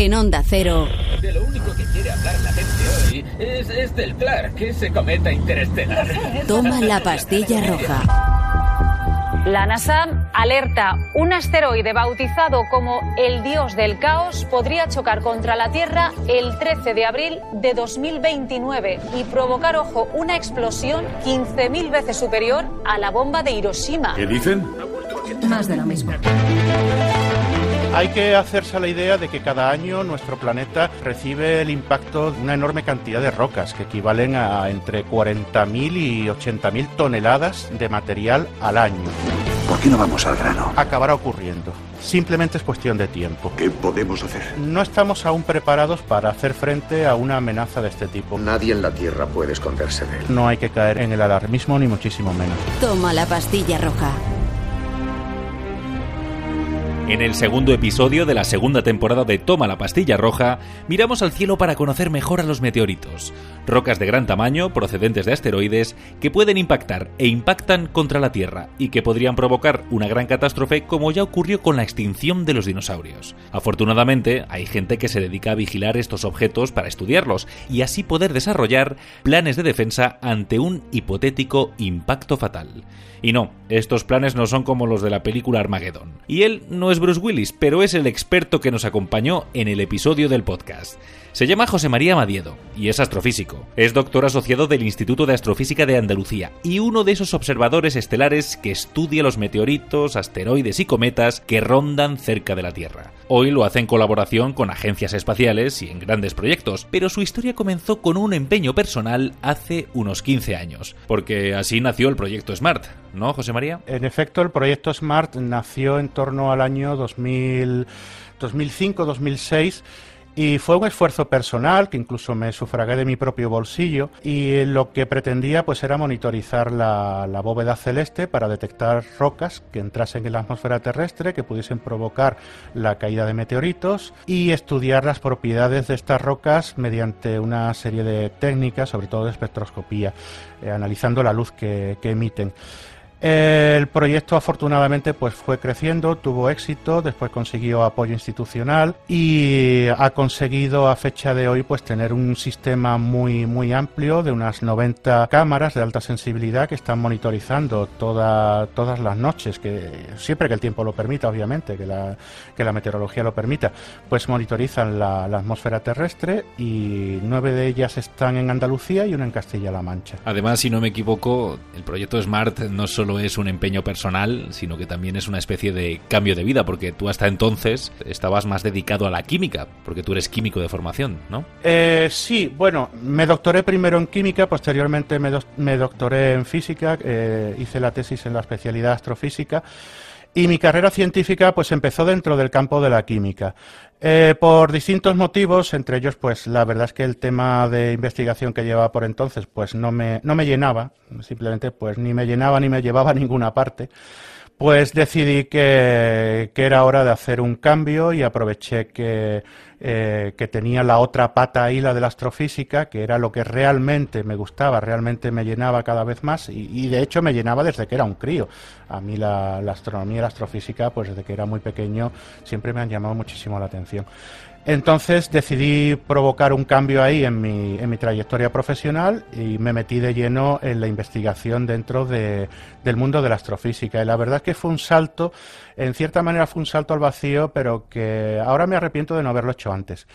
En Onda Cero. De lo único que quiere hablar la gente hoy es, es del Clark, ese cometa interestelar. Toma la pastilla roja. La NASA alerta, un asteroide bautizado como el dios del caos podría chocar contra la Tierra el 13 de abril de 2029 y provocar, ojo, una explosión 15.000 veces superior a la bomba de Hiroshima. ¿Qué dicen? Más de lo mismo. Hay que hacerse a la idea de que cada año nuestro planeta recibe el impacto de una enorme cantidad de rocas, que equivalen a entre 40.000 y 80.000 toneladas de material al año. ¿Por qué no vamos al grano? Acabará ocurriendo. Simplemente es cuestión de tiempo. ¿Qué podemos hacer? No estamos aún preparados para hacer frente a una amenaza de este tipo. Nadie en la Tierra puede esconderse de él. No hay que caer en el alarmismo ni muchísimo menos. Toma la pastilla roja. En el segundo episodio de la segunda temporada de Toma la pastilla roja, miramos al cielo para conocer mejor a los meteoritos, rocas de gran tamaño procedentes de asteroides que pueden impactar e impactan contra la Tierra y que podrían provocar una gran catástrofe como ya ocurrió con la extinción de los dinosaurios. Afortunadamente, hay gente que se dedica a vigilar estos objetos para estudiarlos y así poder desarrollar planes de defensa ante un hipotético impacto fatal. Y no, estos planes no son como los de la película Armageddon. Y él no es Bruce Willis, pero es el experto que nos acompañó en el episodio del podcast. Se llama José María Madiedo y es astrofísico. Es doctor asociado del Instituto de Astrofísica de Andalucía y uno de esos observadores estelares que estudia los meteoritos, asteroides y cometas que rondan cerca de la Tierra. Hoy lo hace en colaboración con agencias espaciales y en grandes proyectos, pero su historia comenzó con un empeño personal hace unos 15 años, porque así nació el proyecto SMART, ¿no, José María? En efecto, el proyecto SMART nació en torno al año 2000 2005-2006 y fue un esfuerzo personal que incluso me sufragué de mi propio bolsillo y lo que pretendía pues era monitorizar la, la, bóveda celeste para detectar rocas que entrasen en la atmósfera terrestre, que pudiesen provocar la caída de meteoritos y estudiar las propiedades de estas rocas mediante una serie de técnicas, sobre todo de espectroscopía, eh, analizando la luz que, que emiten. El proyecto afortunadamente pues fue creciendo, tuvo éxito, después consiguió apoyo institucional y ha conseguido a fecha de hoy pues tener un sistema muy muy amplio de unas 90 cámaras de alta sensibilidad que están monitorizando toda, todas las noches, que siempre que el tiempo lo permita, obviamente, que la, que la meteorología lo permita, pues monitorizan la, la atmósfera terrestre y nueve de ellas están en Andalucía y una en Castilla-La Mancha. Además, si no me equivoco, el proyecto SMART no solo es un empeño personal, sino que también es una especie de cambio de vida, porque tú hasta entonces estabas más dedicado a la química, porque tú eres químico de formación, ¿no? Eh, sí, bueno, me doctoré primero en química, posteriormente me, do me doctoré en física, eh, hice la tesis en la especialidad astrofísica. Y mi carrera científica pues empezó dentro del campo de la química. Eh, por distintos motivos, entre ellos, pues la verdad es que el tema de investigación que llevaba por entonces, pues no me, no me llenaba, simplemente pues ni me llenaba ni me llevaba a ninguna parte. Pues decidí que, que era hora de hacer un cambio y aproveché que, eh, que tenía la otra pata ahí, la de la astrofísica, que era lo que realmente me gustaba, realmente me llenaba cada vez más y, y de hecho me llenaba desde que era un crío. A mí la, la astronomía y la astrofísica, pues desde que era muy pequeño, siempre me han llamado muchísimo la atención. Entonces decidí provocar un cambio ahí en mi, en mi, trayectoria profesional y me metí de lleno en la investigación dentro de, del mundo de la astrofísica. Y la verdad es que fue un salto, en cierta manera fue un salto al vacío, pero que ahora me arrepiento de no haberlo hecho antes.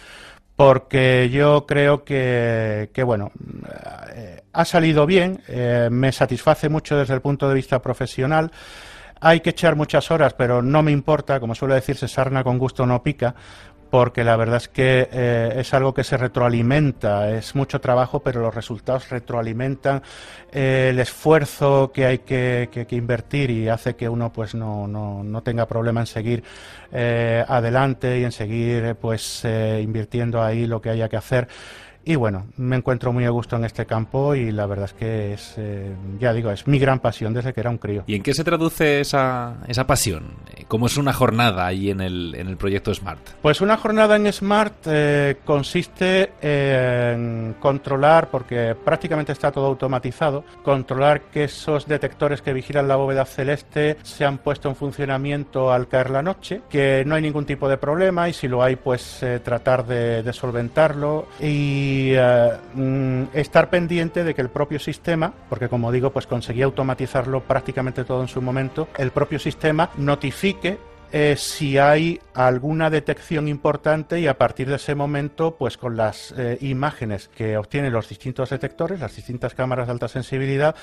Porque yo creo que, bueno, eh, ha salido bien, eh, me satisface mucho desde el punto de vista profesional. Hay que echar muchas horas, pero no me importa, como suele decirse, sarna con gusto no pica, porque la verdad es que eh, es algo que se retroalimenta, es mucho trabajo, pero los resultados retroalimentan eh, el esfuerzo que hay que, que, invertir y hace que uno pues no, no, no tenga problema en seguir eh, adelante y en seguir pues invirtiendo ahí lo que haya que hacer. Y bueno, me encuentro muy a gusto en este campo y la verdad es que es, eh, ya digo, es mi gran pasión desde que era un crío. ¿Y en qué se traduce esa, esa pasión? Eh, ¿Cómo es una jornada ahí en el, en el proyecto Smart? Pues una jornada en Smart eh, consiste en controlar, porque prácticamente está todo automatizado, controlar que esos detectores que vigilan la bóveda celeste se han puesto en funcionamiento al caer la noche, que no hay ningún tipo de problema y si lo hay, pues tratar de, de solventarlo y y eh, mm, estar pendiente de que el propio sistema, porque como digo, pues conseguía automatizarlo prácticamente todo en su momento, el propio sistema notifique eh, si hay alguna detección importante y a partir de ese momento, pues con las eh, imágenes que obtienen los distintos detectores, las distintas cámaras de alta sensibilidad,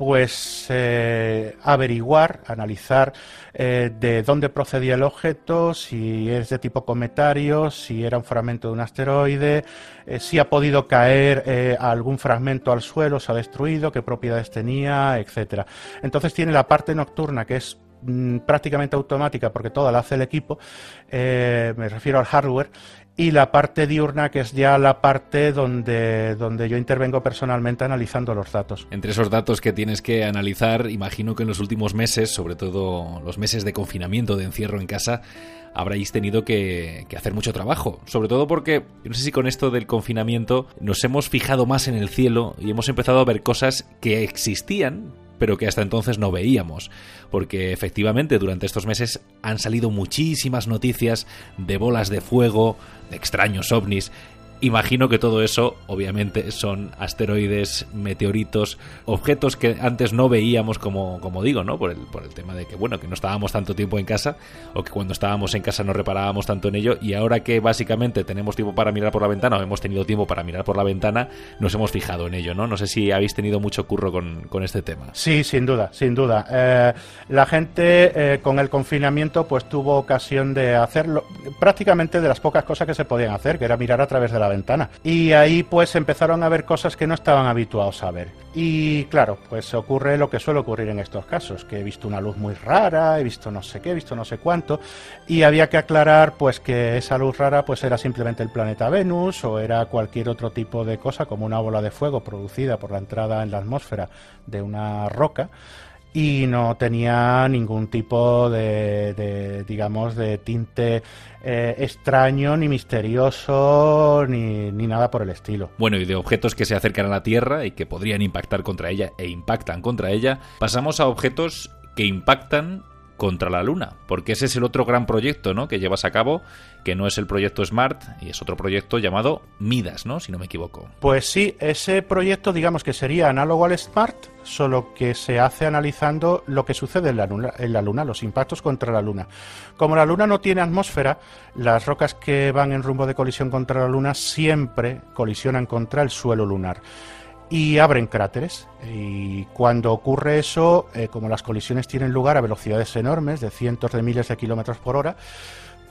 pues eh, averiguar, analizar de dónde procedía el objeto, si es de tipo cometario, si era un fragmento de un asteroide, si ha podido caer algún fragmento al suelo, se ha destruido, qué propiedades tenía, etcétera. Entonces tiene la parte nocturna que es Mm, prácticamente automática porque toda la hace el equipo, eh, me refiero al hardware, y la parte diurna que es ya la parte donde, donde yo intervengo personalmente analizando los datos. Entre esos datos que tienes que analizar, imagino que en los últimos meses, sobre todo los meses de confinamiento, de encierro en casa, habréis tenido que, que, hacer mucho trabajo. Sobre todo porque, no sé si con esto del confinamiento nos hemos fijado más en el cielo y hemos empezado a ver cosas que existían, pero que hasta entonces no veíamos, porque efectivamente durante estos meses han salido muchísimas noticias de bolas de fuego, de extraños ovnis, Imagino que todo eso, obviamente, son asteroides, meteoritos, objetos que antes no veíamos, como, como digo, ¿no? Por el, por el tema de que, bueno, que no estábamos tanto tiempo en casa, o que cuando estábamos en casa no reparábamos tanto en ello, y ahora que básicamente tenemos tiempo para mirar por la ventana, o hemos tenido tiempo para mirar por la ventana, nos hemos fijado en ello, ¿no? No sé si habéis tenido mucho curro con, con este tema. Sí, sin duda, sin duda. Eh, la gente eh, con el confinamiento, pues tuvo ocasión de hacerlo, prácticamente de las pocas cosas que se podían hacer, que era mirar a través de la ventana. Y ahí pues empezaron a ver cosas que no estaban habituados a ver. Y claro, pues ocurre lo que suele ocurrir en estos casos, que he visto una luz muy rara, he visto no sé qué, he visto no sé cuánto, y había que aclarar pues que esa luz rara pues era simplemente el planeta Venus o era cualquier otro tipo de cosa como una bola de fuego producida por la entrada en la atmósfera de una roca y no tenía ningún tipo de, digamos, de tinte eh, extraño, ni misterioso, ni, ni, nada por el estilo. Bueno, y de objetos que se acercan a la Tierra y que podrían impactar contra ella e impactan contra ella, pasamos a objetos que impactan contra la Luna, porque ese es el otro gran proyecto ¿no? que llevas a cabo, que no es el proyecto SMART, y es otro proyecto llamado Midas, ¿no? si no me equivoco. Pues sí, ese proyecto digamos que sería análogo al SMART, solo que se hace analizando lo que sucede en la, luna, en la Luna, los impactos contra la Luna. Como la Luna no tiene atmósfera, las rocas que van en rumbo de colisión contra la Luna siempre colisionan contra el suelo lunar y abren cráteres. Y cuando ocurre eso, eh, como las colisiones tienen lugar a velocidades enormes, de cientos de miles de kilómetros por hora,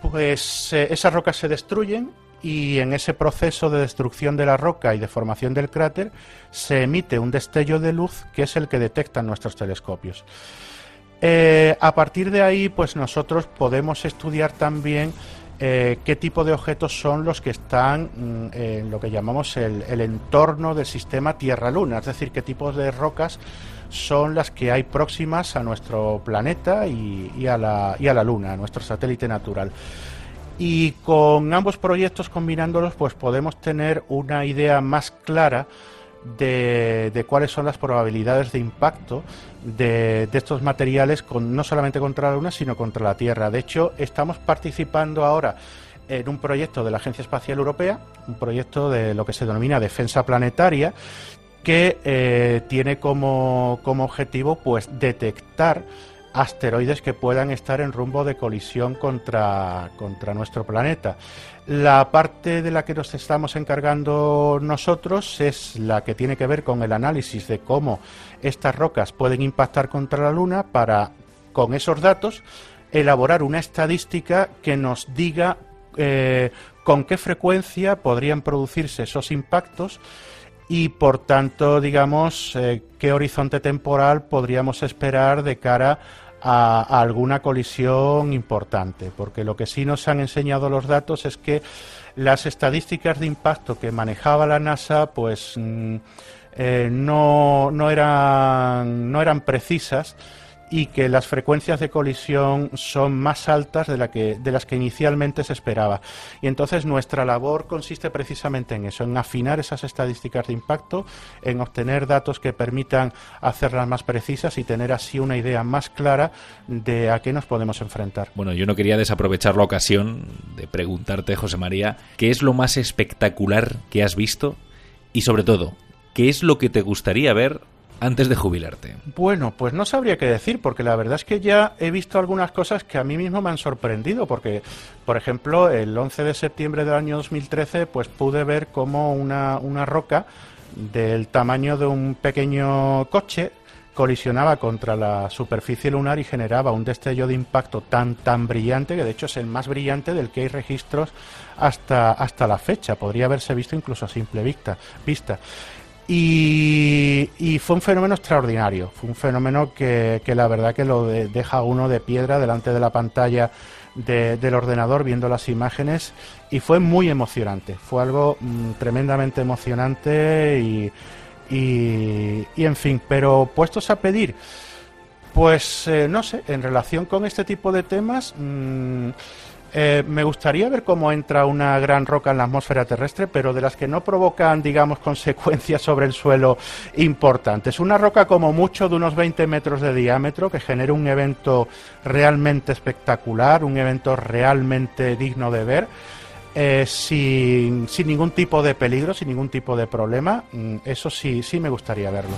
pues eh, esas rocas se destruyen y en ese proceso de destrucción de la roca y de formación del cráter se emite un destello de luz que es el que detectan nuestros telescopios. Eh, a partir de ahí, pues nosotros podemos estudiar también eh, qué tipo de objetos son los que están mm, en lo que llamamos el, entorno del sistema Tierra-Luna, es decir, qué tipos de rocas son las que hay próximas a nuestro planeta y, a, la, y a la Luna, a nuestro satélite natural. Y con ambos proyectos combinándolos, pues podemos tener una idea más clara de, cuáles son las probabilidades de impacto de, estos materiales con, no solamente contra la Luna, sino contra la Tierra. De hecho, estamos participando ahora en un proyecto de la Agencia Espacial Europea, un proyecto de lo que se denomina defensa planetaria, que eh, tiene como, como objetivo pues detectar asteroides que puedan estar en rumbo de colisión contra, contra nuestro planeta. La parte de la que nos estamos encargando nosotros es la que tiene que ver con el análisis de cómo estas rocas pueden impactar contra la Luna para, con esos datos, elaborar una estadística que nos diga eh, con qué frecuencia podrían producirse esos impactos y por tanto, digamos, eh, qué horizonte temporal podríamos esperar de cara a, alguna colisión importante, porque lo que sí nos han enseñado los datos es que las estadísticas de impacto que manejaba la NASA, pues mm, eh, no, no, eran, no eran precisas y que las frecuencias de colisión son más altas de, las que inicialmente se esperaba. Y entonces nuestra labor consiste precisamente en eso, en afinar esas estadísticas de impacto, en obtener datos que permitan hacerlas más precisas y tener así una idea más clara de a qué nos podemos enfrentar. Bueno, yo no quería desaprovechar la ocasión de preguntarte, José María, ¿qué es lo más espectacular que has visto? Y sobre todo, ¿qué es lo que te gustaría ver antes de jubilarte? Bueno, pues no sabría qué decir, porque la verdad es que ya he visto algunas cosas que a mí mismo me han sorprendido, porque, por ejemplo, el 11 de septiembre del año 2013, pues pude ver cómo una, una roca del tamaño de un pequeño coche colisionaba contra la superficie lunar y generaba un destello de impacto tan tan brillante que de hecho es el más brillante del que hay registros hasta hasta la fecha podría haberse visto incluso a simple vista vista y, fue un fenómeno extraordinario, fue un fenómeno que, la verdad que lo deja uno de piedra delante de la pantalla del ordenador viendo las imágenes y fue muy emocionante, fue algo mm, tremendamente emocionante y, y, en fin, pero puestos a pedir, pues eh, no sé, en relación con este tipo de temas... Mm, eh, me gustaría ver cómo entra una gran roca en la atmósfera terrestre, pero de las que no provocan, digamos, consecuencias sobre el suelo importantes. Una roca como mucho de unos 20 metros de diámetro que genere un evento realmente espectacular, un evento realmente digno de ver. Eh, sin, sin ningún tipo de peligro, sin ningún tipo de problema, mm, eso sí, sí me gustaría verlo.